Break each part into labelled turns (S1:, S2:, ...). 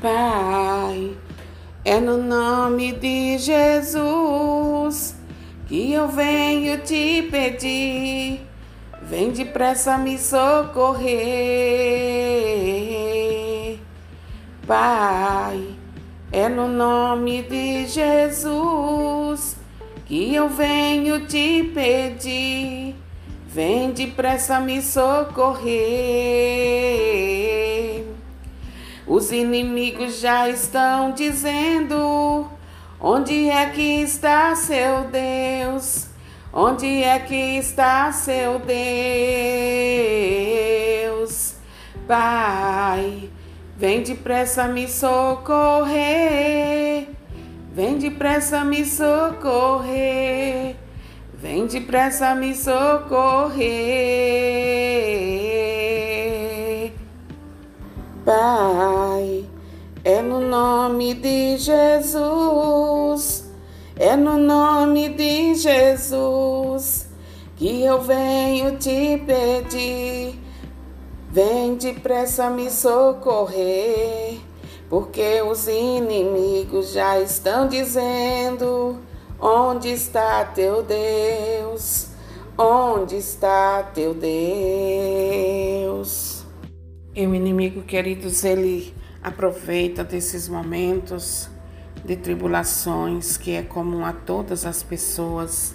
S1: Pai, é no nome de Jesus que eu venho te pedir. Vem depressa me socorrer. Pai, é no nome de Jesus que eu venho te pedir. Vem depressa me socorrer. Os inimigos já estão dizendo: onde é que está seu Deus? Onde é que está seu Deus? Pai, vem depressa me socorrer. Vem depressa me socorrer. Vem depressa me socorrer. No nome de Jesus, é no nome de Jesus que eu venho te pedir. Vem depressa me socorrer, porque os inimigos já estão dizendo: onde está teu Deus? Onde está teu Deus? E o inimigo, queridos, ele aproveita desses momentos de tribulações que é comum a todas as pessoas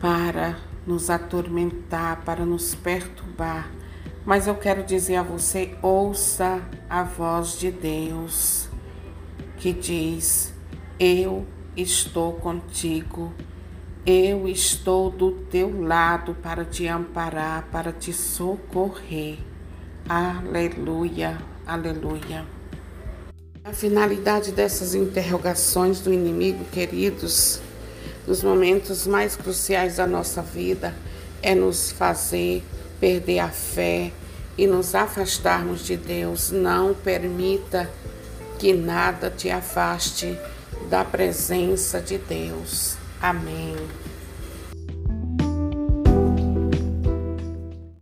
S1: para nos atormentar, para nos perturbar. Mas eu quero dizer a você: ouça a voz de Deus que diz: Eu estou contigo, eu estou do teu lado para te amparar, para te socorrer. Aleluia, aleluia. A finalidade dessas interrogações do inimigo, queridos, nos momentos mais cruciais da nossa vida, é nos fazer perder a fé e nos afastarmos de Deus. Não permita que nada te afaste da presença de Deus. Amém.